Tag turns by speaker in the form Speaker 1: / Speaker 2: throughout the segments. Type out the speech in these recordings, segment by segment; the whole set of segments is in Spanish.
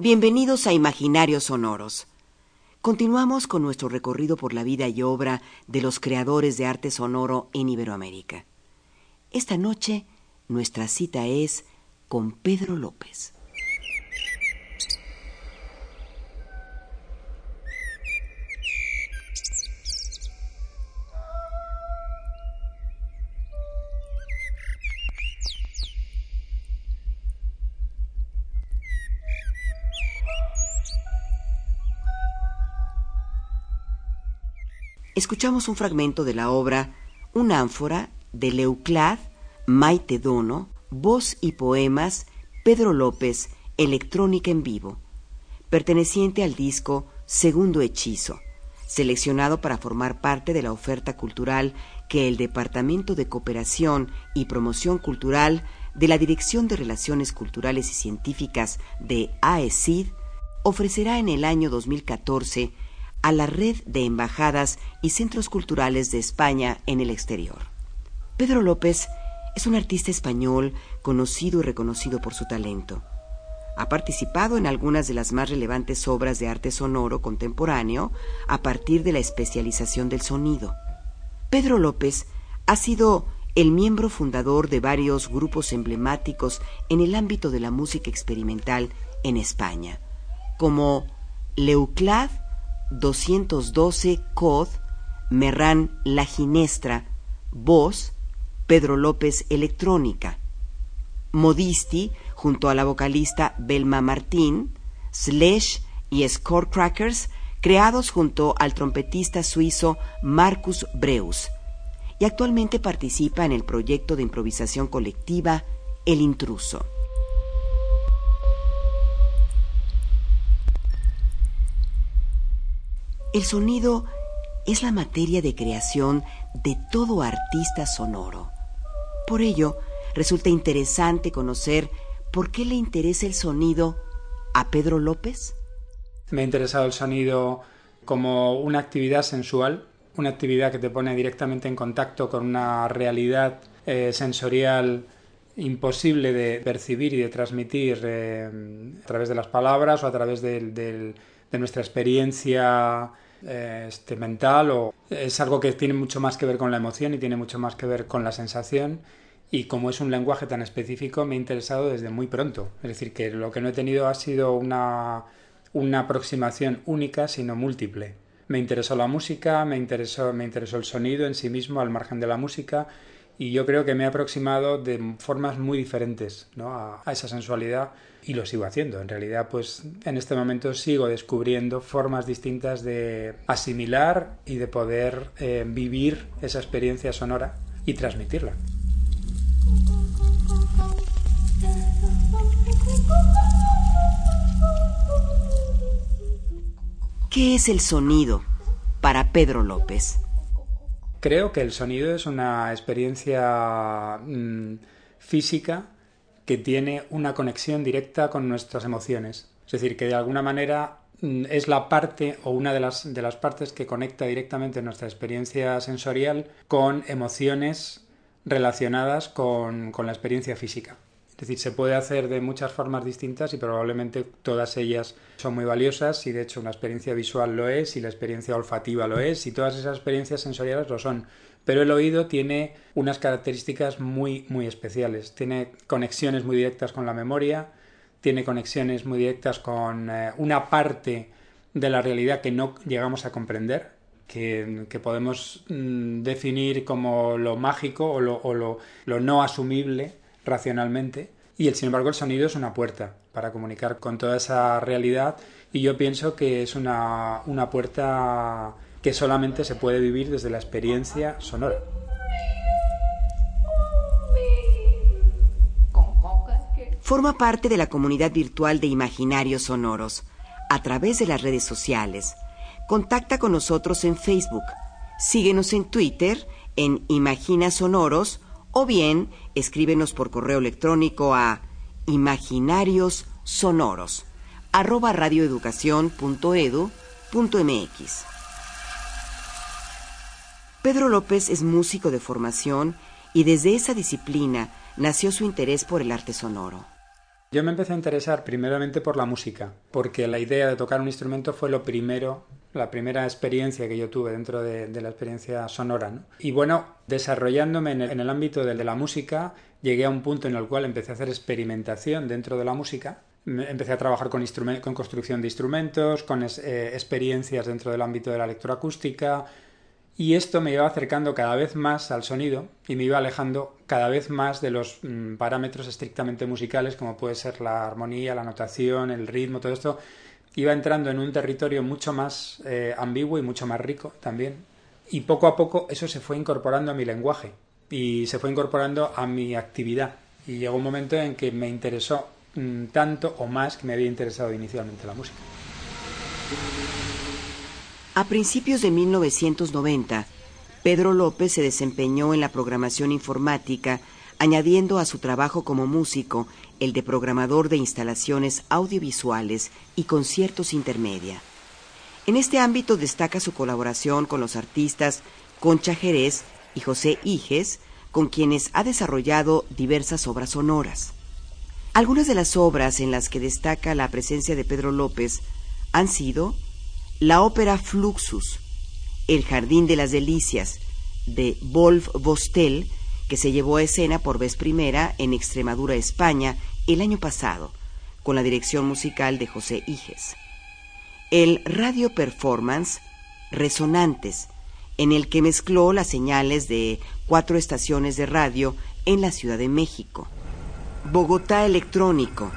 Speaker 1: Bienvenidos a Imaginarios Sonoros. Continuamos con nuestro recorrido por la vida y obra de los creadores de arte sonoro en Iberoamérica. Esta noche nuestra cita es con Pedro López. Escuchamos un fragmento de la obra Un ánfora de Leuclad, Maite Dono, voz y poemas Pedro López, electrónica en vivo, perteneciente al disco Segundo Hechizo, seleccionado para formar parte de la oferta cultural que el Departamento de Cooperación y Promoción Cultural de la Dirección de Relaciones Culturales y Científicas de AECID ofrecerá en el año 2014 a la red de embajadas y centros culturales de España en el exterior. Pedro López es un artista español conocido y reconocido por su talento. Ha participado en algunas de las más relevantes obras de arte sonoro contemporáneo a partir de la especialización del sonido. Pedro López ha sido el miembro fundador de varios grupos emblemáticos en el ámbito de la música experimental en España, como Leuclad 212 Cod, Merrán La Ginestra, voz, Pedro López Electrónica, Modisti, junto a la vocalista Belma Martín, Slash y Crackers, creados junto al trompetista suizo Marcus Breus, y actualmente participa en el proyecto de improvisación colectiva El Intruso. El sonido es la materia de creación de todo artista sonoro. Por ello, resulta interesante conocer por qué le interesa el sonido a Pedro López.
Speaker 2: Me ha interesado el sonido como una actividad sensual, una actividad que te pone directamente en contacto con una realidad eh, sensorial imposible de percibir y de transmitir eh, a través de las palabras o a través de nuestra experiencia eh, este, mental o es algo que tiene mucho más que ver con la emoción y tiene mucho más que ver con la sensación y como es un lenguaje tan específico me ha interesado desde muy pronto. Es decir, que lo que no he tenido ha sido una, una aproximación única, sino múltiple. Me interesó la música, me interesó, me interesó el sonido en sí mismo al margen de la música y yo creo que me he aproximado de formas muy diferentes ¿no? a, esa sensualidad y lo sigo haciendo. En realidad, pues en este momento sigo descubriendo formas distintas de asimilar y de poder eh, vivir esa experiencia sonora y transmitirla.
Speaker 1: ¿Qué es el sonido para Pedro López?
Speaker 2: Creo que el sonido es una experiencia mm, física que tiene una conexión directa con nuestras emociones. Es decir, que de alguna manera mm, es la parte o una de las, de las partes que conecta directamente nuestra experiencia sensorial con emociones relacionadas con la experiencia física. Es decir, se puede hacer de muchas formas distintas y probablemente todas ellas son muy valiosas y de hecho una experiencia visual lo es y la experiencia olfativa lo es y todas esas experiencias sensoriales lo son. Pero el oído tiene unas características muy, muy especiales. Tiene conexiones muy directas con la memoria, tiene conexiones muy directas con eh, una parte de la realidad que no llegamos a comprender, que, podemos mm, definir como lo mágico o lo no asumible racionalmente y el, sin embargo el sonido es una puerta para comunicar con toda esa realidad y yo pienso que es una, una puerta que solamente se puede vivir desde la experiencia sonora.
Speaker 1: Forma parte de la comunidad virtual de Imaginarios Sonoros a través de las redes sociales. Contacta con nosotros en Facebook. Síguenos en Twitter en Imagina Sonoros o bien escríbenos por correo electrónico a arroba radioeducación.edu.mx. Pedro López es músico de formación y desde esa disciplina nació su interés por el arte sonoro.
Speaker 2: Yo me empecé a interesar primeramente por la música, porque la idea de tocar un instrumento fue lo primero, la primera experiencia que yo tuve dentro de, la experiencia sonora. Y bueno, desarrollándome en el, ámbito de, la música, llegué a un punto en el cual empecé a hacer experimentación dentro de la música. Empecé a trabajar con, con construcción de instrumentos, con eh, experiencias dentro del ámbito de la electroacústica, y esto me iba acercando cada vez más al sonido y me iba alejando cada vez más de los mm, parámetros estrictamente musicales como puede ser la armonía, la notación, el ritmo, todo esto. Iba entrando en un territorio mucho más eh, ambiguo y mucho más rico también. Y poco a poco eso se fue incorporando a mi lenguaje y se fue incorporando a mi actividad. Y llegó un momento en que me interesó mm, tanto o más que me había interesado inicialmente la música.
Speaker 1: A principios de 1990, Pedro López se desempeñó en la programación informática, añadiendo a su trabajo como músico el de programador de instalaciones audiovisuales y conciertos intermedia. En este ámbito destaca su colaboración con los artistas Concha Jerez y José Iges, con quienes ha desarrollado diversas obras sonoras. Algunas de las obras en las que destaca la presencia de Pedro López han sido la ópera Fluxus, El Jardín de las Delicias, de Wolf Bostel, que se llevó a escena por vez primera en Extremadura, España, el año pasado, con la dirección musical de José Iges. El radio performance Resonantes, en el que mezcló las señales de cuatro estaciones de radio en la Ciudad de México. Bogotá Electrónico,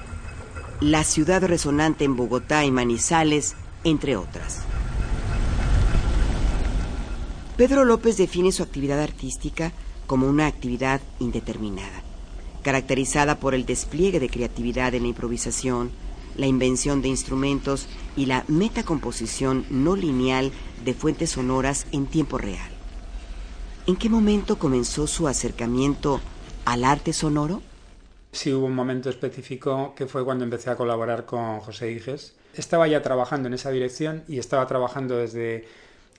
Speaker 1: la ciudad resonante en Bogotá y Manizales, entre otras. Pedro López define su actividad artística como una actividad indeterminada, caracterizada por el despliegue de creatividad en la improvisación, la invención de instrumentos y la metacomposición no lineal de fuentes sonoras en tiempo real. ¿En qué momento comenzó su acercamiento al arte sonoro?
Speaker 2: Sí, hubo un momento específico que fue cuando empecé a colaborar con José Iges. Estaba ya trabajando en esa dirección y estaba trabajando desde,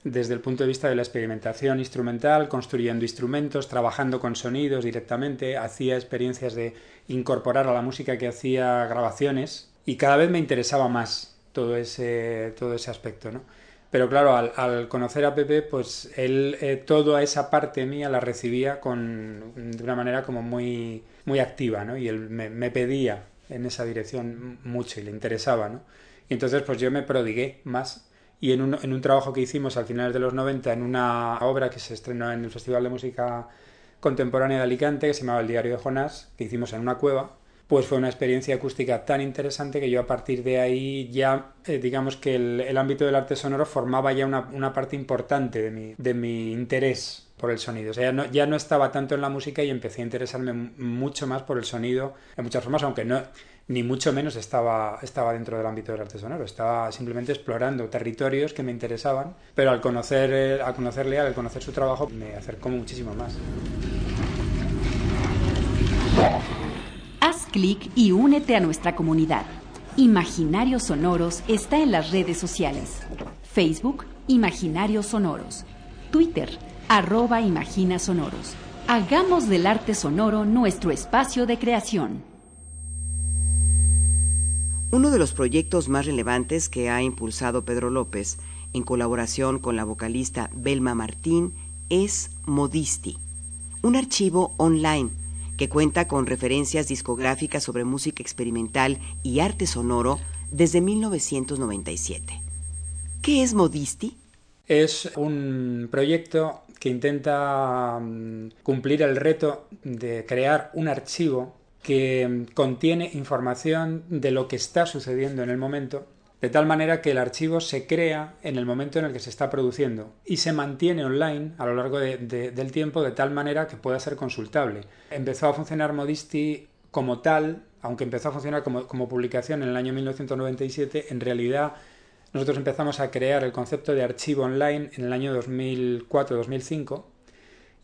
Speaker 2: desde el punto de vista de la experimentación instrumental, construyendo instrumentos, trabajando con sonidos directamente, hacía experiencias de incorporar a la música que hacía grabaciones y cada vez me interesaba más todo ese, todo ese aspecto, ¿no? Pero claro, al, conocer a Pepe, pues él eh, toda esa parte mía la recibía con, de una manera como muy, muy activa, ¿no? Y él me, pedía en esa dirección mucho y le interesaba, ¿no? Y entonces pues yo me prodigué más y en un, en un trabajo que hicimos al final de los 90 en una obra que se estrenó en el Festival de Música Contemporánea de Alicante que se llamaba El Diario de Jonás, que hicimos en una cueva, pues fue una experiencia acústica tan interesante que yo a partir de ahí ya, eh, digamos que el, ámbito del arte sonoro formaba ya una, parte importante de mi, de mi interés por el sonido. O sea, ya no, ya no estaba tanto en la música y empecé a interesarme mucho más por el sonido en muchas formas, aunque no ni mucho menos estaba, estaba dentro del ámbito del arte sonoro, estaba simplemente explorando territorios que me interesaban, pero al conocer, eh, al conocerle, al conocer su trabajo, me acercó muchísimo más.
Speaker 3: Haz clic y únete a nuestra comunidad. Imaginarios Sonoros está en las redes sociales. Facebook, Imaginarios Sonoros. Twitter, arroba Imagina Sonoros. Hagamos del arte sonoro nuestro espacio de creación.
Speaker 1: Uno de los proyectos más relevantes que ha impulsado Pedro López, en colaboración con la vocalista Belma Martín, es Modisti, un archivo online que cuenta con referencias discográficas sobre música experimental y arte sonoro desde 1997. ¿Qué es Modisti?
Speaker 2: Es un proyecto que intenta mm, cumplir el reto de crear un archivo que contiene información de lo que está sucediendo en el momento de tal manera que el archivo se crea en el momento en el que se está produciendo y se mantiene online a lo largo del tiempo de tal manera que pueda ser consultable. Empezó a funcionar Modisti como tal, aunque empezó a funcionar como, como publicación en el año 1997, en realidad nosotros empezamos a crear el concepto de archivo online en el año 2004-2005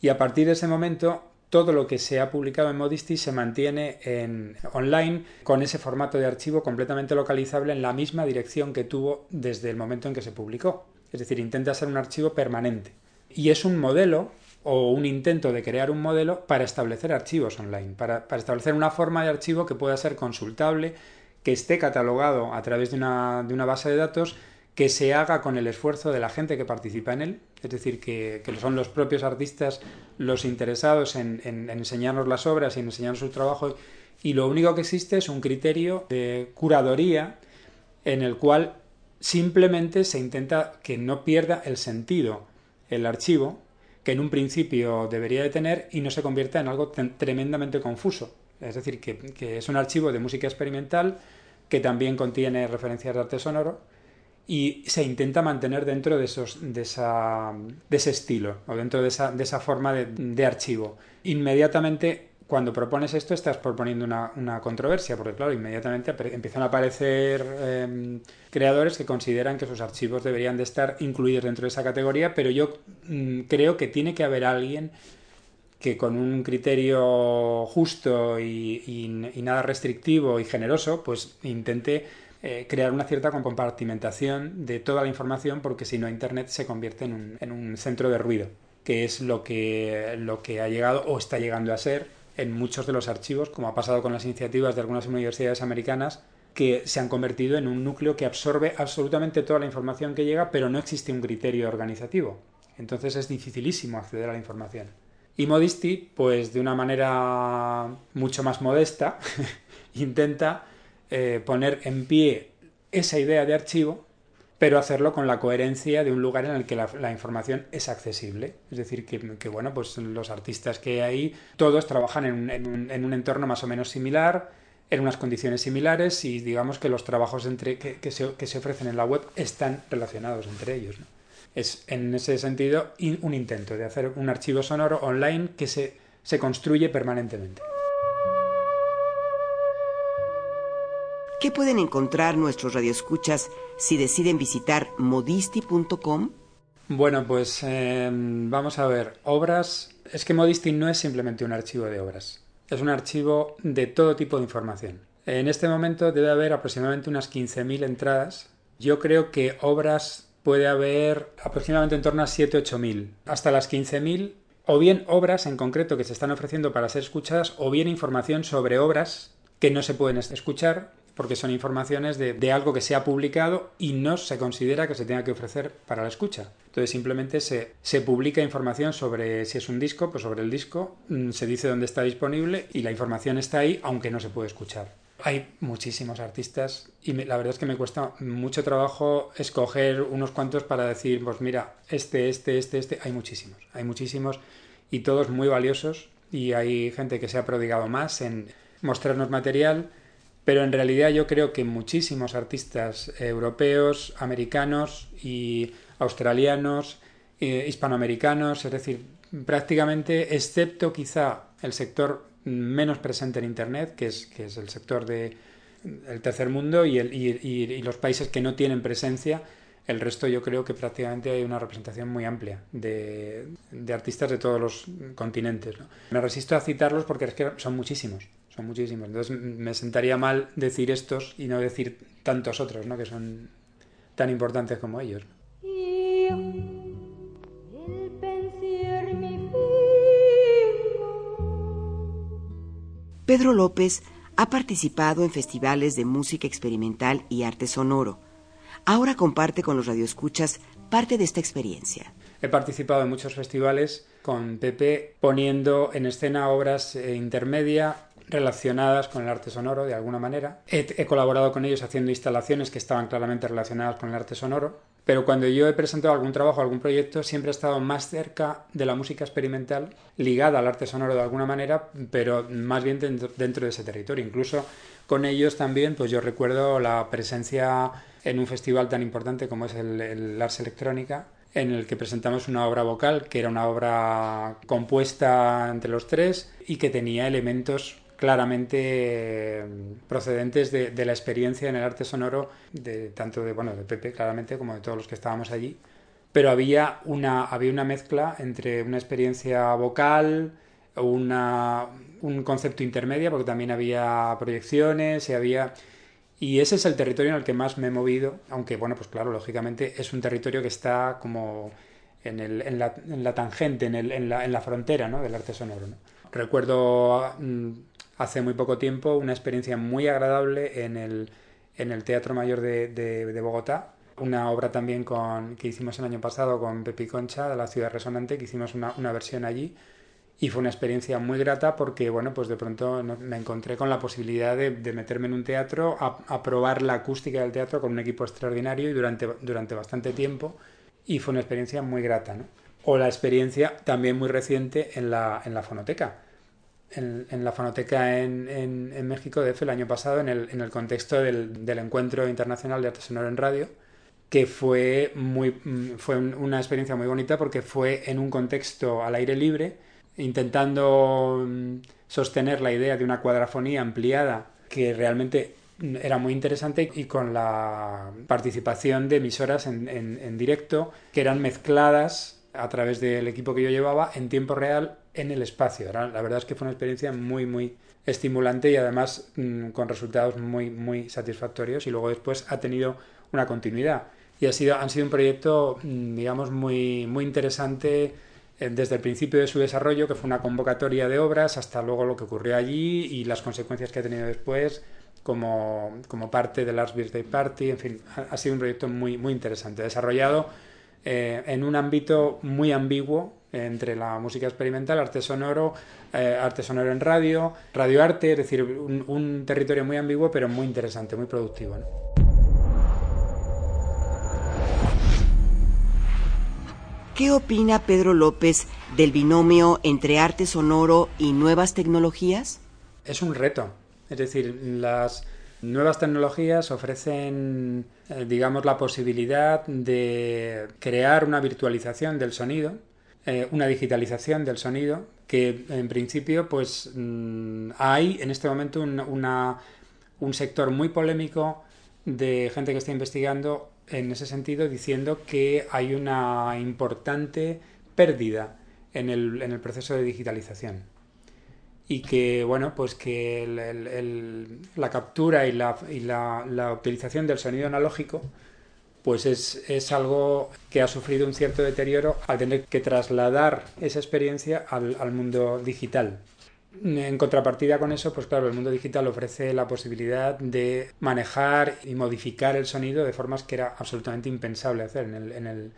Speaker 2: y a partir de ese momento todo lo que se ha publicado en Modesty se mantiene en online con ese formato de archivo completamente localizable en la misma dirección que tuvo desde el momento en que se publicó. Es decir, intenta ser un archivo permanente. Y es un modelo o un intento de crear un modelo para establecer archivos online, para, para establecer una forma de archivo que pueda ser consultable, que esté catalogado a través de una, de una base de datos que se haga con el esfuerzo de la gente que participa en él, es decir, que, son los propios artistas los interesados en, enseñarnos las obras y en enseñarnos su trabajo, y lo único que existe es un criterio de curadoría en el cual simplemente se intenta que no pierda el sentido el archivo, que en un principio debería de tener y no se convierta en algo tremendamente confuso. Es decir, que, es un archivo de música experimental que también contiene referencias de arte sonoro y se intenta mantener dentro de, esos, de, esa, de ese estilo o dentro de esa, de esa forma de, archivo. Inmediatamente cuando propones esto estás proponiendo una, controversia, porque claro, inmediatamente empiezan a aparecer em, creadores que consideran que sus archivos deberían de estar incluidos dentro de esa categoría, pero yo mm, creo que tiene que haber alguien que con un criterio justo y, nada restrictivo y generoso, pues intente eh, crear una cierta compartimentación de toda la información, porque si no Internet se convierte en un, en un centro de ruido, que es lo que, lo que ha llegado o está llegando a ser en muchos de los archivos, como ha pasado con las iniciativas de algunas universidades americanas, que se han convertido en un núcleo que absorbe absolutamente toda la información que llega, pero no existe un criterio organizativo. Entonces es dificilísimo acceder a la información. Y Modesty, pues de una manera mucho más modesta, intenta eh, poner en pie esa idea de archivo, pero hacerlo con la coherencia de un lugar en el que la, información es accesible. Es decir, que, bueno, pues los artistas que hay, todos trabajan en un, entorno más o menos similar, en unas condiciones similares y digamos que los trabajos entre, que, se, que se ofrecen en la web están relacionados entre ellos. Es en ese sentido un intento de hacer un archivo sonoro online que se, se construye permanentemente.
Speaker 1: ¿Qué pueden encontrar nuestros radioescuchas si deciden visitar modisti.com?
Speaker 2: Bueno, pues em, vamos a ver. Obras. Es que Modisti no es simplemente un archivo de obras. Es un archivo de todo tipo de información. En este momento debe haber aproximadamente unas 15.000 entradas. Yo creo que obras puede haber aproximadamente en torno a 7-8 hasta las 15.000, o bien obras en concreto que se están ofreciendo para ser escuchadas, o bien información sobre obras que no se pueden escuchar porque son informaciones de, algo que se ha publicado y no se considera que se tenga que ofrecer para la escucha. Entonces simplemente se, se publica información sobre si es un disco, pues sobre el disco, mm, se dice dónde está disponible y la información está ahí aunque no se puede escuchar. Hay muchísimos artistas y la verdad es que me cuesta mucho trabajo escoger unos cuantos para decir, pues mira, este, este, este, este, hay muchísimos, hay muchísimos y todos muy valiosos y hay gente que se ha prodigado más en mostrarnos material, pero en realidad yo creo que muchísimos artistas europeos, americanos y australianos, eh, hispanoamericanos, es decir, prácticamente, excepto quizá el sector menos presente en Internet, que es, que es el sector del tercer mundo y, los países que no tienen presencia. El resto yo creo que prácticamente hay una representación muy amplia de, artistas de todos los continentes. Me resisto a citarlos porque es que son muchísimos, son muchísimos. Entonces me sentaría mal decir estos y no decir tantos otros, ¿no? que son tan importantes como ellos.
Speaker 1: Pedro López ha participado en festivales de música experimental y arte sonoro. Ahora comparte con los radioescuchas parte de esta experiencia.
Speaker 2: He participado en muchos festivales con Pepe poniendo en escena obras eh, intermedia relacionadas con el arte sonoro de alguna manera. he, colaborado con ellos haciendo instalaciones que estaban claramente relacionadas con el arte sonoro pero cuando yo he presentado algún trabajo, algún proyecto, siempre he estado más cerca de la música experimental, ligada al arte sonoro de alguna manera, pero más bien dentro, de ese territorio. Incluso con ellos también, pues yo recuerdo la presencia en un festival tan importante como es el, el Ars Electrónica, en el que presentamos una obra vocal que era una obra compuesta entre los tres y que tenía elementos claramente procedentes de, la experiencia en el arte sonoro de tanto de bueno de Pepe claramente como de todos los que estábamos allí pero había una había una mezcla entre una experiencia vocal una, un concepto intermedio porque también había proyecciones y había y ese es el territorio en el que más me he movido aunque bueno pues claro lógicamente es un territorio que está como en, el, en, la, en la, tangente en, el, en, la, en la frontera ¿no? del arte sonoro ¿no? recuerdo mm, hace muy poco tiempo una experiencia muy agradable en el, en el Teatro Mayor de, de, Bogotá. Una obra también con, que hicimos el año pasado con Pepi Concha de la Ciudad Resonante, que hicimos una, una versión allí y fue una experiencia muy grata porque bueno pues de pronto me encontré con la posibilidad de, meterme en un teatro a, a, probar la acústica del teatro con un equipo extraordinario y durante, durante bastante tiempo y fue una experiencia muy grata ¿no? o la experiencia también muy reciente en la, en la fonoteca en, la fonoteca en, México de el año pasado en el, contexto del, Encuentro Internacional de Arte Sonoro en Radio, que fue, muy, mm, fue una experiencia muy bonita porque fue en un contexto al aire libre, intentando mm, sostener la idea de una cuadrafonía ampliada que realmente era muy interesante y con la participación de emisoras en directo que eran mezcladas a través del equipo que yo llevaba en tiempo real en el espacio. La verdad es que fue una experiencia muy, muy estimulante y además mm, con resultados muy, muy satisfactorios y luego después ha tenido una continuidad. Y ha sido, han sido un proyecto, mm, digamos, muy, muy interesante eh, desde el principio de su desarrollo, que fue una convocatoria de obras, hasta luego lo que ocurrió allí y las consecuencias que ha tenido después como, como parte del Last Birthday Party. En fin, ha, sido un proyecto muy, muy interesante, desarrollado eh, en un ámbito muy ambiguo entre la música experimental, arte sonoro, eh, arte sonoro en radio, radioarte, es decir, un, territorio muy ambiguo pero muy interesante, muy productivo.
Speaker 1: ¿Qué opina Pedro López del binomio entre arte sonoro y nuevas tecnologías?
Speaker 2: Es un reto, es decir, las nuevas tecnologías ofrecen, eh, digamos, la posibilidad de crear una virtualización del sonido, eh, una digitalización del sonido que en principio pues mm, hay en este momento un, un sector muy polémico de gente que está investigando en ese sentido diciendo que hay una importante pérdida en el, en el proceso de digitalización. Y que bueno pues que la captura y, la, y la utilización del sonido analógico pues es, algo que ha sufrido un cierto deterioro al tener que trasladar esa experiencia al, mundo digital. En contrapartida con eso, pues claro, el mundo digital ofrece la posibilidad de manejar y modificar el sonido de formas que era absolutamente impensable hacer en el, en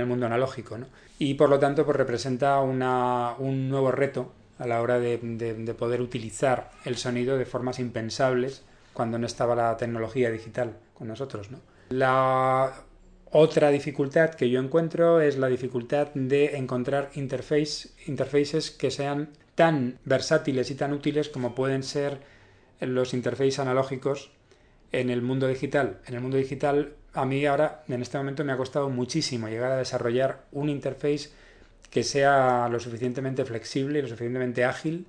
Speaker 2: el, mundo analógico. Y por lo tanto, pues representa un nuevo reto a la hora de, de poder utilizar el sonido de formas impensables cuando no estaba la tecnología digital con nosotros. ¿no? La otra dificultad que yo encuentro es la dificultad de encontrar interface, interfaces que sean tan versátiles y tan útiles como pueden ser los interfaces analógicos en el mundo digital. En el mundo digital, a mí ahora, en este momento, me ha costado muchísimo llegar a desarrollar un interface que sea lo suficientemente flexible y lo suficientemente ágil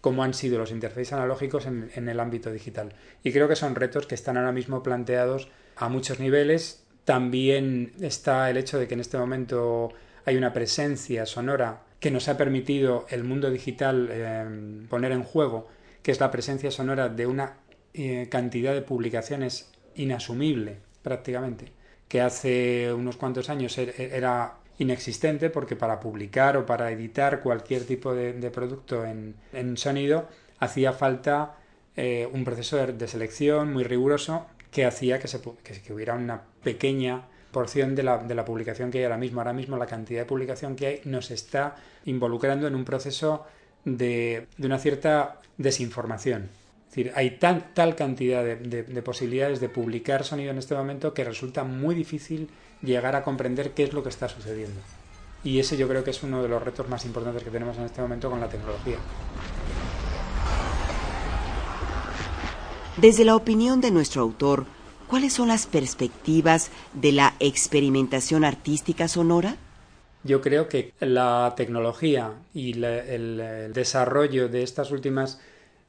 Speaker 2: como han sido los interfaces analógicos en, en el ámbito digital. Y creo que son retos que están ahora mismo planteados a muchos niveles. También está el hecho de que en este momento hay una presencia sonora que nos ha permitido el mundo digital eh, poner en juego, que es la presencia sonora de una eh, cantidad de publicaciones inasumible prácticamente, que hace unos cuantos años er, er, era inexistente porque para publicar o para editar cualquier tipo de, producto en, sonido hacía falta eh, un proceso de selección muy riguroso que hacía que, se, que, hubiera una pequeña porción de la, de la, publicación que hay ahora mismo. Ahora mismo la cantidad de publicación que hay nos está involucrando en un proceso de, de una cierta desinformación. Es decir, hay tan, tal cantidad de, de, posibilidades de publicar sonido en este momento que resulta muy difícil llegar a comprender qué es lo que está sucediendo. Y ese yo creo que es uno de los retos más importantes que tenemos en este momento con la tecnología.
Speaker 1: Desde la opinión de nuestro autor, ¿cuáles son las perspectivas de la experimentación artística sonora?
Speaker 2: Yo creo que la tecnología y el, desarrollo de estas últimas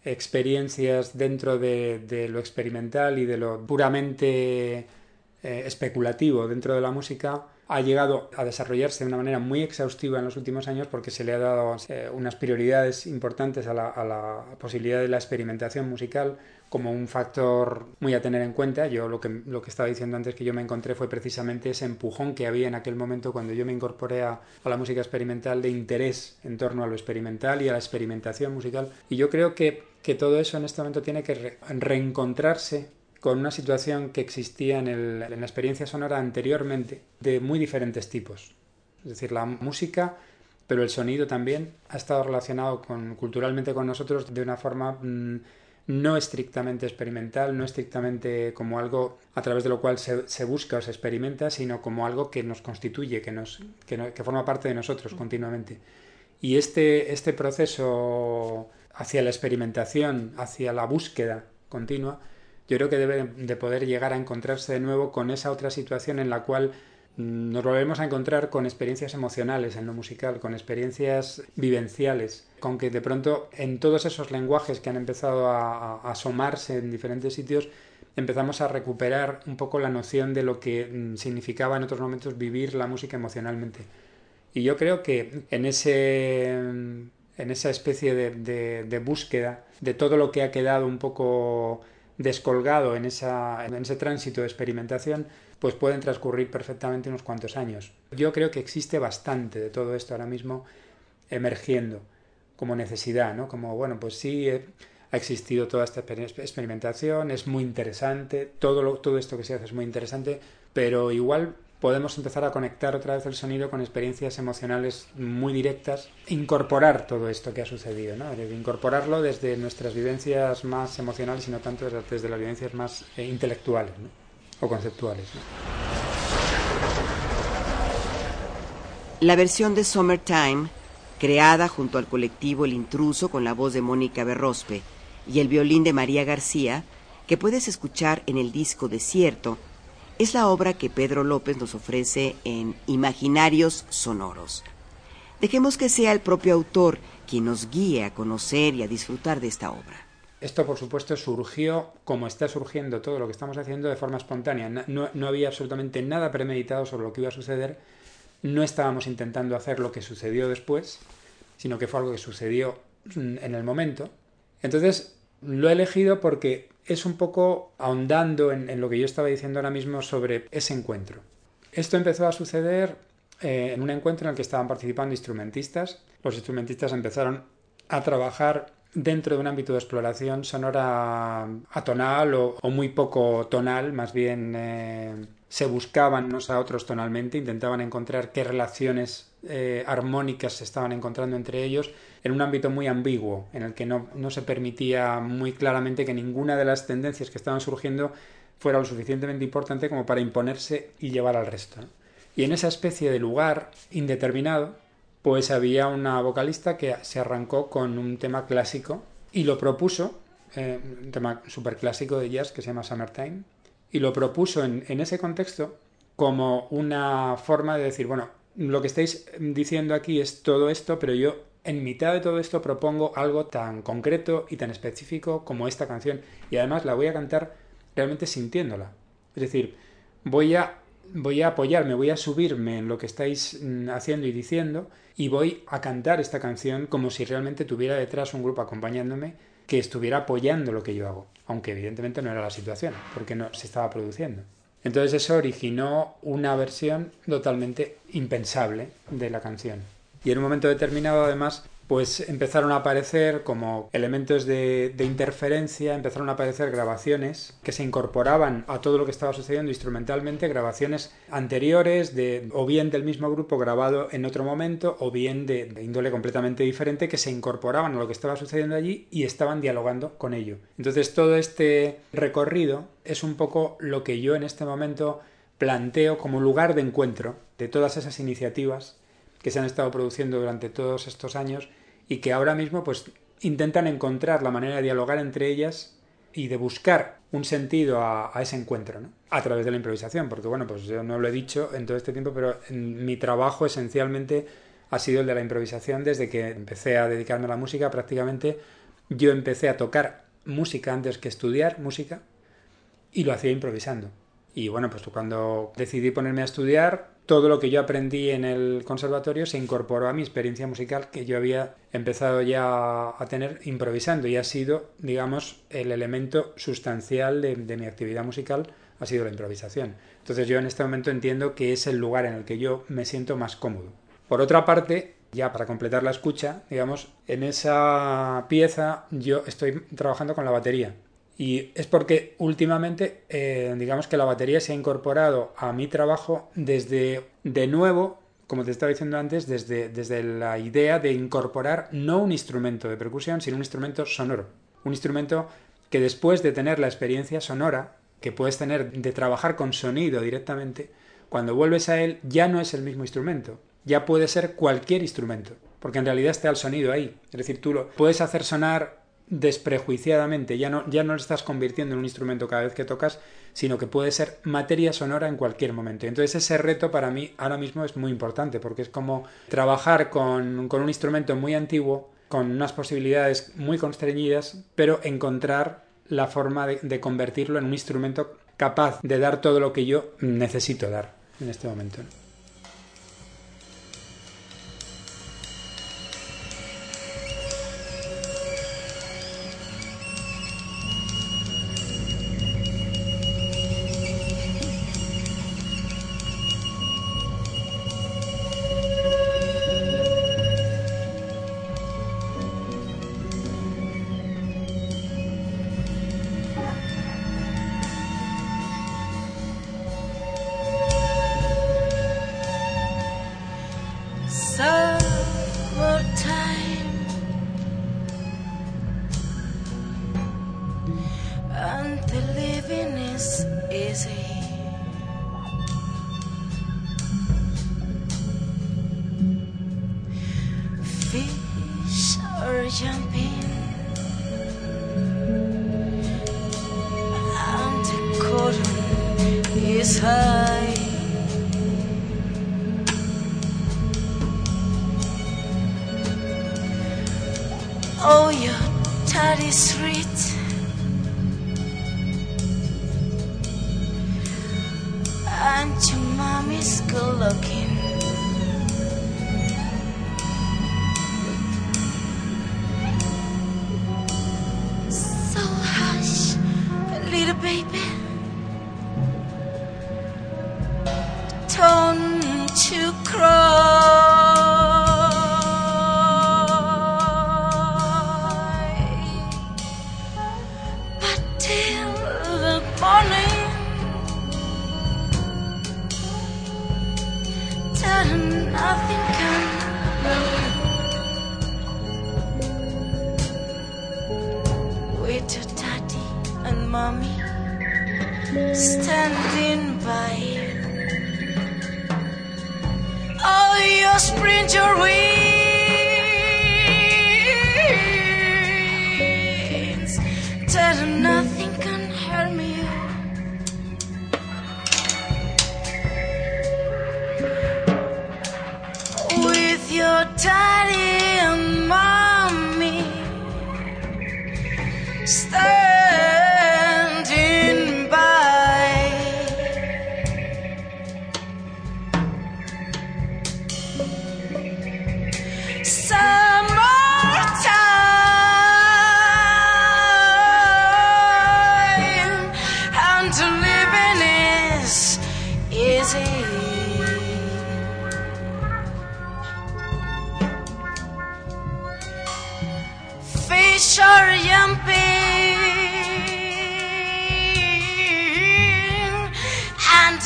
Speaker 2: experiencias dentro de, lo experimental y de lo puramente eh, especulativo dentro de la música ha llegado a desarrollarse de una manera muy exhaustiva en los últimos años porque se le ha dado eh, unas prioridades importantes a la, posibilidad de la experimentación musical como un factor muy a tener en cuenta. Yo lo que, lo que estaba diciendo antes que yo me encontré fue precisamente ese empujón que había en aquel momento cuando yo me incorporé a, la música experimental de interés en torno a lo experimental y a la experimentación musical. Y yo creo que, que todo eso en este momento tiene que reencontrarse con una situación que existía en, la experiencia sonora anteriormente de muy diferentes tipos. Es decir, la música, pero el sonido también ha estado relacionado con, culturalmente con nosotros de una forma mm, no estrictamente experimental, no estrictamente como algo a través de lo cual se, busca o se experimenta, sino como algo que nos constituye, que, nos, que, que forma parte de nosotros continuamente. Y este, este proceso hacia la experimentación, hacia la búsqueda continua, yo creo que debe de poder llegar a encontrarse de nuevo con esa otra situación en la cual mm, nos volvemos a encontrar con experiencias emocionales en lo musical, con experiencias vivenciales, con que de pronto en todos esos lenguajes que han empezado a, asomarse en diferentes sitios, empezamos a recuperar un poco la noción de lo que mm, significaba en otros momentos vivir la música emocionalmente. Y yo creo que en ese en esa especie de búsqueda de todo lo que ha quedado un poco descolgado en, esa, en ese tránsito de experimentación, pues pueden transcurrir perfectamente unos cuantos años. Yo creo que existe bastante de todo esto ahora mismo emergiendo como necesidad, ¿no? Como, bueno, pues sí, eh, ha existido toda esta experimentación, es muy interesante, todo, todo esto que se hace es muy interesante, pero igual podemos empezar a conectar otra vez el sonido con experiencias emocionales muy directas, incorporar todo esto que ha sucedido, ¿no? incorporarlo desde nuestras vivencias más emocionales y no tanto desde las vivencias más eh, intelectuales o conceptuales.
Speaker 1: La versión de Summertime, creada junto al colectivo El Intruso con la voz de Mónica Berrospe y el violín de María García, que puedes escuchar en el disco Desierto, es la obra que Pedro López nos ofrece en Imaginarios Sonoros. Dejemos que sea el propio autor quien nos guíe a conocer y a disfrutar de esta obra.
Speaker 2: Esto, por supuesto, surgió como está surgiendo todo lo que estamos haciendo de forma espontánea. No, no, había absolutamente nada premeditado sobre lo que iba a suceder. No estábamos intentando hacer lo que sucedió después, sino que fue algo que sucedió en el momento. Entonces, lo he elegido porque es un poco ahondando en, lo que yo estaba diciendo ahora mismo sobre ese encuentro. Esto empezó a suceder eh, en un encuentro en el que estaban participando instrumentistas. Los instrumentistas empezaron a trabajar dentro de un ámbito de exploración sonora atonal o, muy poco tonal, más bien eh, se buscaban unos a otros tonalmente, intentaban encontrar qué relaciones eh, armónicas se estaban encontrando entre ellos en un ámbito muy ambiguo, en el que no, se permitía muy claramente que ninguna de las tendencias que estaban surgiendo fuera lo suficientemente importante como para imponerse y llevar al resto. Y en esa especie de lugar indeterminado, pues había una vocalista que se arrancó con un tema clásico y lo propuso, eh, un tema súper clásico de jazz que se llama Summertime, y lo propuso en, ese contexto como una forma de decir, bueno, lo que estáis diciendo aquí es todo esto, pero yo en mitad de todo esto propongo algo tan concreto y tan específico como esta canción y además la voy a cantar realmente sintiéndola. Es decir, voy a voy a apoyarme, voy a subirme en lo que estáis mm, haciendo y diciendo y voy a cantar esta canción como si realmente tuviera detrás un grupo acompañándome que estuviera apoyando lo que yo hago, aunque evidentemente no era la situación, porque no se estaba produciendo. Entonces eso originó una versión totalmente impensable de la canción. Y en un momento determinado, además, pues empezaron a aparecer como elementos de, interferencia, empezaron a aparecer grabaciones que se incorporaban a todo lo que estaba sucediendo instrumentalmente, grabaciones anteriores de o bien del mismo grupo grabado en otro momento o bien de, de índole completamente diferente que se incorporaban a lo que estaba sucediendo allí y estaban dialogando con ello. Entonces todo este recorrido es un poco lo que yo en este momento planteo como lugar de encuentro de todas esas iniciativas que se han estado produciendo durante todos estos años y que ahora mismo pues intentan encontrar la manera de dialogar entre ellas y de buscar un sentido a, ese encuentro. A través de la improvisación, porque bueno, pues yo no lo he dicho en todo este tiempo, pero mi trabajo esencialmente ha sido el de la improvisación desde que empecé a dedicarme a la música prácticamente yo empecé a tocar música antes que estudiar música y lo hacía improvisando. Y bueno, pues cuando decidí ponerme a estudiar, todo lo que yo aprendí en el conservatorio se incorporó a mi experiencia musical que yo había empezado ya a tener improvisando y ha sido, digamos, el elemento sustancial de, mi actividad musical ha sido la improvisación. Entonces yo en este momento entiendo que es el lugar en el que yo me siento más cómodo. Por otra parte, ya para completar la escucha, digamos, en esa pieza yo estoy trabajando con la batería. Y es porque últimamente, eh, digamos que la batería se ha incorporado a mi trabajo desde, de nuevo, como te estaba diciendo antes, desde, desde la idea de incorporar no un instrumento de percusión, sino un instrumento sonoro. Un instrumento que después de tener la experiencia sonora, que puedes tener de trabajar con sonido directamente, cuando vuelves a él ya no es el mismo instrumento, ya puede ser cualquier instrumento, porque en realidad está el sonido ahí. Es decir, tú lo puedes hacer sonar desprejuiciadamente, ya no, ya no lo estás convirtiendo en un instrumento cada vez que tocas, sino que puede ser materia sonora en cualquier momento. Entonces ese reto para mí ahora mismo es muy importante, porque es como trabajar con, con un instrumento muy antiguo, con unas posibilidades muy constreñidas, pero encontrar la forma de, de convertirlo en un instrumento capaz de dar todo lo que yo necesito dar en este momento. is high. Oh, your touch is sweet.
Speaker 4: And your mommy's good looking. standing by. Oh, you sprint your wings till nothing can hurt me. With your daddy.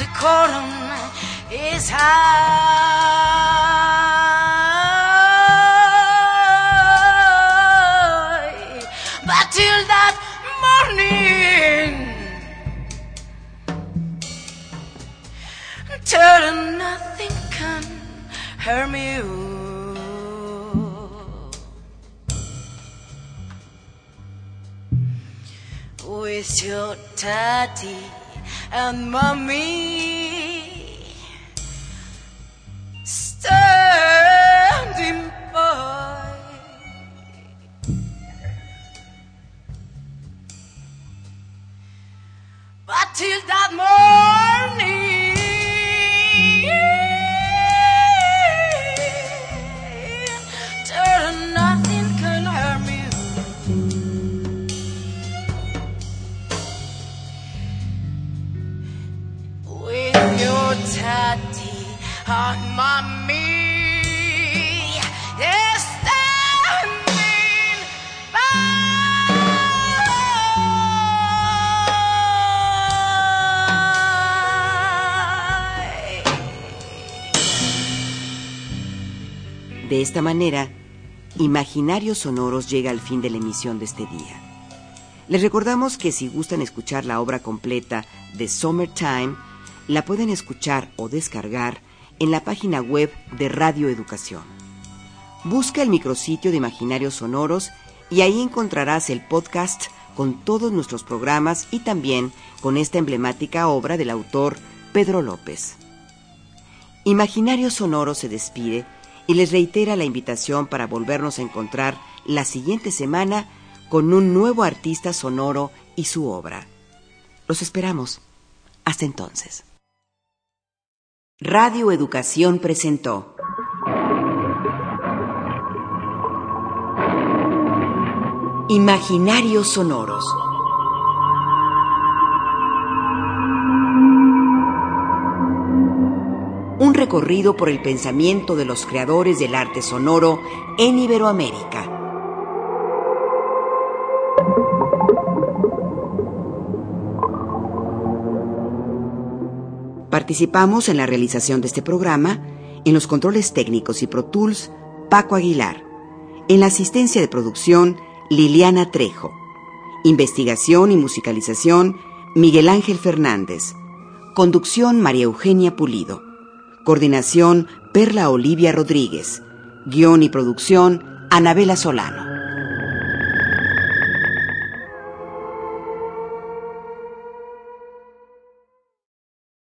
Speaker 4: decorum is high. But till that morning, till nothing can harm you. With your daddy and mommy.
Speaker 1: De esta manera, Imaginarios Sonoros llega al fin de la emisión de este día. Les recordamos que si gustan escuchar la obra completa de Summertime, la pueden escuchar o descargar en la página web de Radio Educación. Busca el micrositio de Imaginarios Sonoros y ahí encontrarás el podcast con todos nuestros programas y también con esta emblemática obra del autor Pedro López. Imaginario Sonoro se despide y les reitera la invitación para volvernos a encontrar la siguiente semana con un nuevo artista sonoro y su obra. Los esperamos. Hasta entonces. Radio Educación presentó Imaginarios Sonoros. Un recorrido por el pensamiento de los creadores del arte sonoro en Iberoamérica. Participamos en la realización de este programa en los controles técnicos y Pro Tools Paco Aguilar, en la asistencia de producción Liliana Trejo, investigación y musicalización Miguel Ángel Fernández, conducción María Eugenia Pulido, coordinación Perla Olivia Rodríguez, guion y producción Anabela Solano.